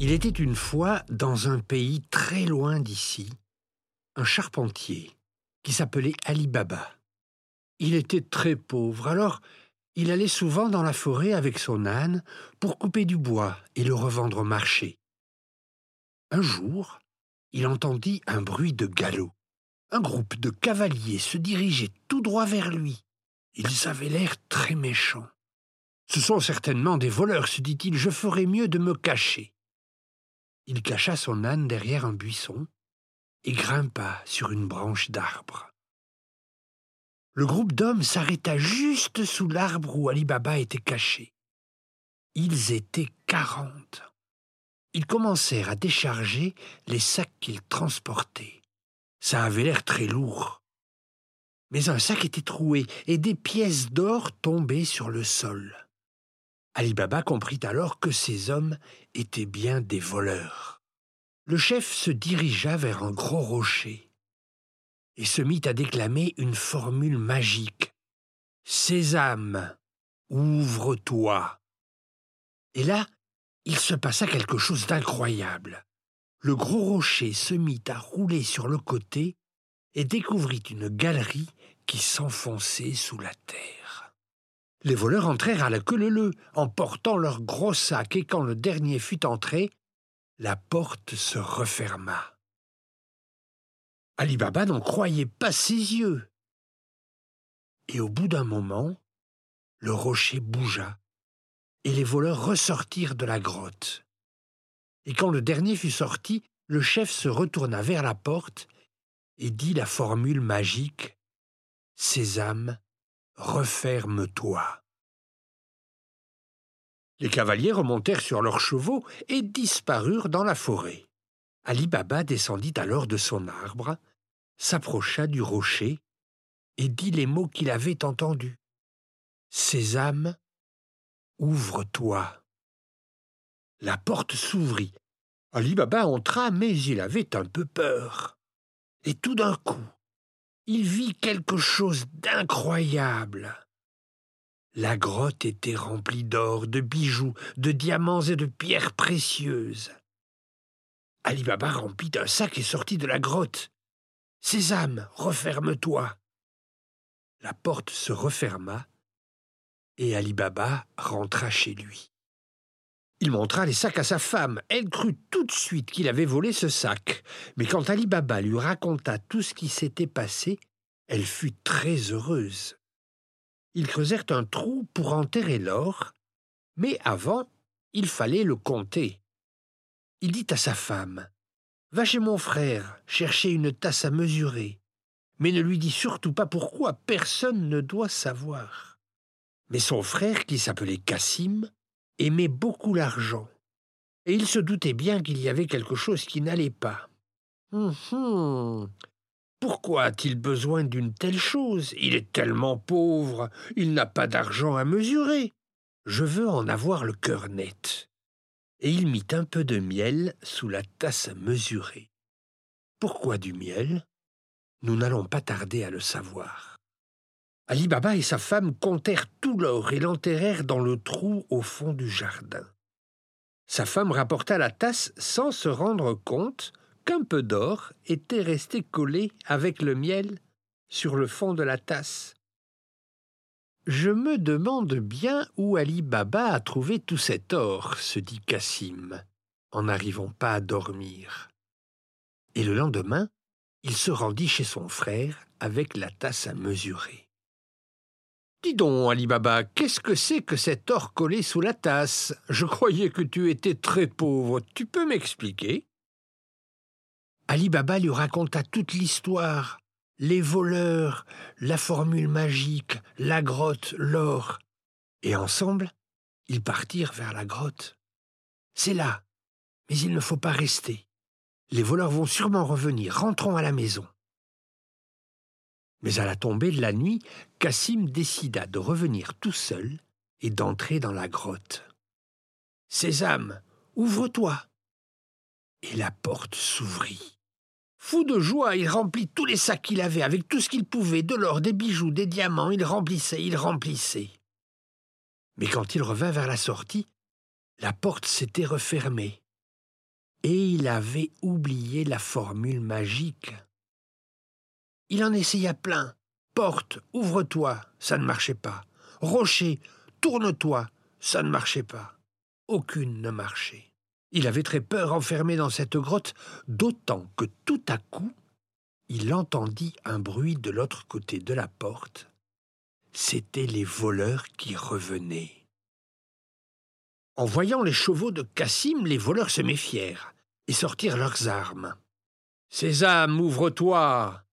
Il était une fois, dans un pays très loin d'ici, un charpentier qui s'appelait Ali Baba. Il était très pauvre, alors il allait souvent dans la forêt avec son âne pour couper du bois et le revendre au marché. Un jour, il entendit un bruit de galop. Un groupe de cavaliers se dirigeait tout droit vers lui. Ils avaient l'air très méchants. Ce sont certainement des voleurs, se dit-il, je ferais mieux de me cacher. Il cacha son âne derrière un buisson et grimpa sur une branche d'arbre. Le groupe d'hommes s'arrêta juste sous l'arbre où Ali Baba était caché. Ils étaient quarante. Ils commencèrent à décharger les sacs qu'ils transportaient. Ça avait l'air très lourd. Mais un sac était troué et des pièces d'or tombaient sur le sol. Ali Baba comprit alors que ces hommes étaient bien des voleurs. Le chef se dirigea vers un gros rocher et se mit à déclamer une formule magique. Sésame, ouvre-toi. Et là, il se passa quelque chose d'incroyable. Le gros rocher se mit à rouler sur le côté et découvrit une galerie qui s'enfonçait sous la terre. Les voleurs entrèrent à la queue leu en portant leur gros sac, et quand le dernier fut entré, la porte se referma. Ali Baba n'en croyait pas ses yeux. Et au bout d'un moment, le rocher bougea, et les voleurs ressortirent de la grotte. Et quand le dernier fut sorti, le chef se retourna vers la porte et dit la formule magique Sésame, referme-toi. Les cavaliers remontèrent sur leurs chevaux et disparurent dans la forêt. Ali Baba descendit alors de son arbre, s'approcha du rocher et dit les mots qu'il avait entendus. Sésame, ouvre-toi. La porte s'ouvrit. Ali Baba entra, mais il avait un peu peur. Et tout d'un coup, il vit quelque chose d'incroyable. La grotte était remplie d'or, de bijoux, de diamants et de pierres précieuses. Ali Baba remplit un sac et sortit de la grotte. Sésame, referme-toi. La porte se referma et Ali Baba rentra chez lui. Il montra les sacs à sa femme. Elle crut tout de suite qu'il avait volé ce sac. Mais quand Ali Baba lui raconta tout ce qui s'était passé, elle fut très heureuse. Ils creusèrent un trou pour enterrer l'or, mais avant, il fallait le compter il dit à sa femme Va chez mon frère chercher une tasse à mesurer, mais ne lui dis surtout pas pourquoi, personne ne doit savoir. Mais son frère, qui s'appelait Cassim, aimait beaucoup l'argent, et il se doutait bien qu'il y avait quelque chose qui n'allait pas. Hum, hum. Pourquoi a-t-il besoin d'une telle chose? Il est tellement pauvre, il n'a pas d'argent à mesurer. Je veux en avoir le cœur net et il mit un peu de miel sous la tasse mesurée. Pourquoi du miel? Nous n'allons pas tarder à le savoir. Ali Baba et sa femme comptèrent tout l'or et l'enterrèrent dans le trou au fond du jardin. Sa femme rapporta la tasse sans se rendre compte qu'un peu d'or était resté collé avec le miel sur le fond de la tasse. Je me demande bien où Ali Baba a trouvé tout cet or, se dit Cassim, en n'arrivant pas à dormir. Et le lendemain, il se rendit chez son frère avec la tasse à mesurer. Dis donc, Ali Baba, qu'est-ce que c'est que cet or collé sous la tasse? Je croyais que tu étais très pauvre. Tu peux m'expliquer? Ali Baba lui raconta toute l'histoire les voleurs, la formule magique, la grotte, l'or. Et ensemble, ils partirent vers la grotte. C'est là, mais il ne faut pas rester. Les voleurs vont sûrement revenir, rentrons à la maison. Mais à la tombée de la nuit, Cassim décida de revenir tout seul et d'entrer dans la grotte. Sésame, ouvre-toi. Et la porte s'ouvrit. Fou de joie, il remplit tous les sacs qu'il avait avec tout ce qu'il pouvait, de l'or, des bijoux, des diamants, il remplissait, il remplissait. Mais quand il revint vers la sortie, la porte s'était refermée, et il avait oublié la formule magique. Il en essaya plein. Porte, ouvre-toi, ça ne marchait pas. Rocher, tourne-toi, ça ne marchait pas. Aucune ne marchait. Il avait très peur enfermé dans cette grotte, d'autant que tout à coup, il entendit un bruit de l'autre côté de la porte. C'étaient les voleurs qui revenaient. En voyant les chevaux de Cassim, les voleurs se méfièrent et sortirent leurs armes. Sésame, ouvre-toi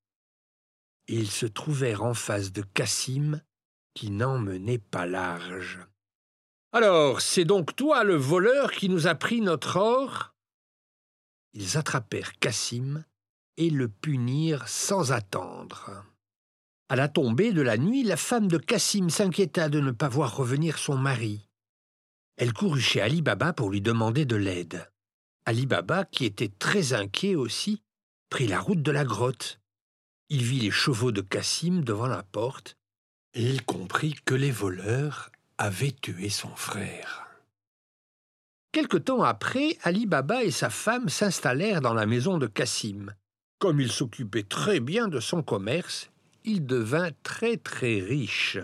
Ils se trouvèrent en face de Cassim, qui n'en menait pas large. Alors, c'est donc toi le voleur qui nous a pris notre or? Ils attrapèrent Cassim et le punirent sans attendre. À la tombée de la nuit, la femme de Cassim s'inquiéta de ne pas voir revenir son mari. Elle courut chez Ali Baba pour lui demander de l'aide. Ali Baba, qui était très inquiet aussi, prit la route de la grotte. Il vit les chevaux de Cassim devant la porte, et il comprit que les voleurs avaient tué son frère. Quelque temps après, Ali Baba et sa femme s'installèrent dans la maison de Cassim. Comme il s'occupait très bien de son commerce, il devint très très riche.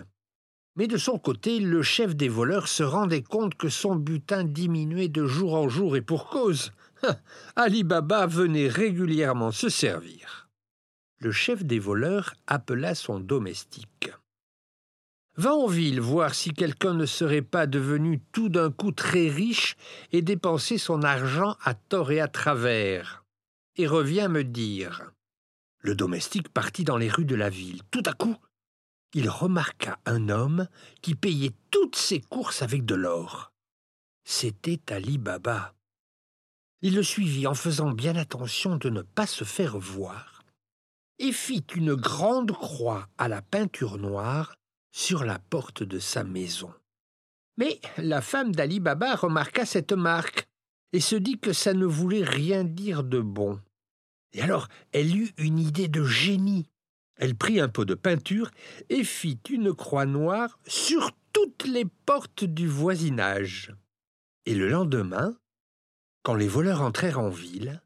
Mais de son côté, le chef des voleurs se rendait compte que son butin diminuait de jour en jour et pour cause. Ali Baba venait régulièrement se servir. Le chef des voleurs appela son domestique. Va en ville voir si quelqu'un ne serait pas devenu tout d'un coup très riche et dépensé son argent à tort et à travers. Et reviens me dire. Le domestique partit dans les rues de la ville. Tout à coup, il remarqua un homme qui payait toutes ses courses avec de l'or. C'était Ali Baba. Il le suivit en faisant bien attention de ne pas se faire voir, et fit une grande croix à la peinture noire sur la porte de sa maison. Mais la femme d'Ali Baba remarqua cette marque et se dit que ça ne voulait rien dire de bon. Et alors elle eut une idée de génie. Elle prit un pot de peinture et fit une croix noire sur toutes les portes du voisinage. Et le lendemain, quand les voleurs entrèrent en ville,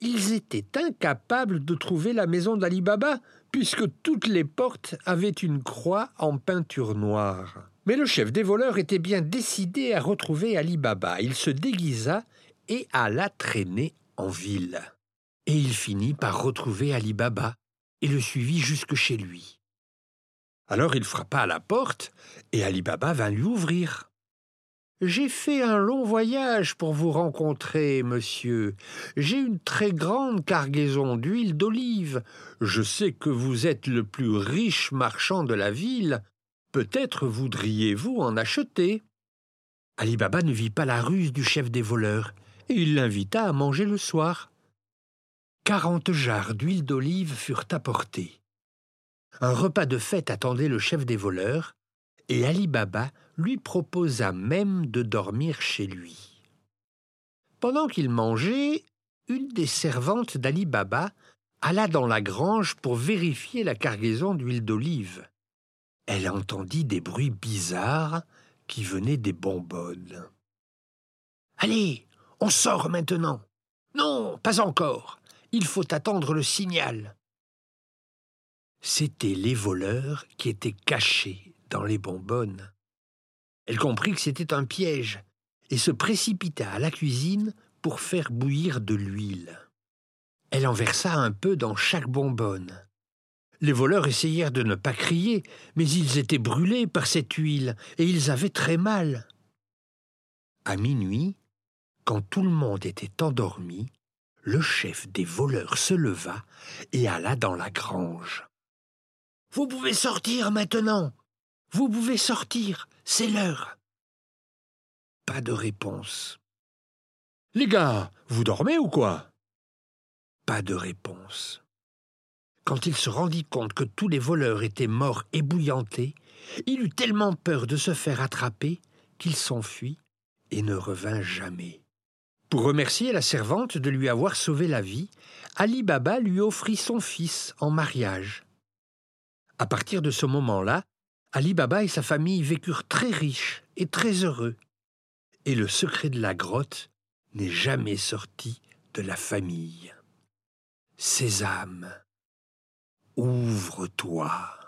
ils étaient incapables de trouver la maison d'Ali Baba, puisque toutes les portes avaient une croix en peinture noire. Mais le chef des voleurs était bien décidé à retrouver Ali Baba. Il se déguisa et alla traîner en ville. Et il finit par retrouver Ali Baba, et le suivit jusque chez lui. Alors il frappa à la porte, et Ali Baba vint lui ouvrir. J'ai fait un long voyage pour vous rencontrer, monsieur. J'ai une très grande cargaison d'huile d'olive. Je sais que vous êtes le plus riche marchand de la ville. Peut-être voudriez-vous en acheter. Ali Baba ne vit pas la ruse du chef des voleurs, et il l'invita à manger le soir quarante jarres d'huile d'olive furent apportées. Un repas de fête attendait le chef des voleurs, et Ali Baba lui proposa même de dormir chez lui. Pendant qu'il mangeait, une des servantes d'Ali Baba alla dans la grange pour vérifier la cargaison d'huile d'olive. Elle entendit des bruits bizarres qui venaient des bonbonnes. Allez, on sort maintenant. Non, pas encore. Il faut attendre le signal. C'étaient les voleurs qui étaient cachés les bonbonnes. Elle comprit que c'était un piège et se précipita à la cuisine pour faire bouillir de l'huile. Elle en versa un peu dans chaque bonbonne. Les voleurs essayèrent de ne pas crier, mais ils étaient brûlés par cette huile et ils avaient très mal. À minuit, quand tout le monde était endormi, le chef des voleurs se leva et alla dans la grange. Vous pouvez sortir maintenant. Vous pouvez sortir. C'est l'heure. Pas de réponse. Les gars, vous dormez ou quoi? Pas de réponse. Quand il se rendit compte que tous les voleurs étaient morts ébouillantés, il eut tellement peur de se faire attraper qu'il s'enfuit et ne revint jamais. Pour remercier la servante de lui avoir sauvé la vie, Ali Baba lui offrit son fils en mariage. À partir de ce moment-là, Ali Baba et sa famille vécurent très riches et très heureux. Et le secret de la grotte n'est jamais sorti de la famille. Sésame, ouvre-toi.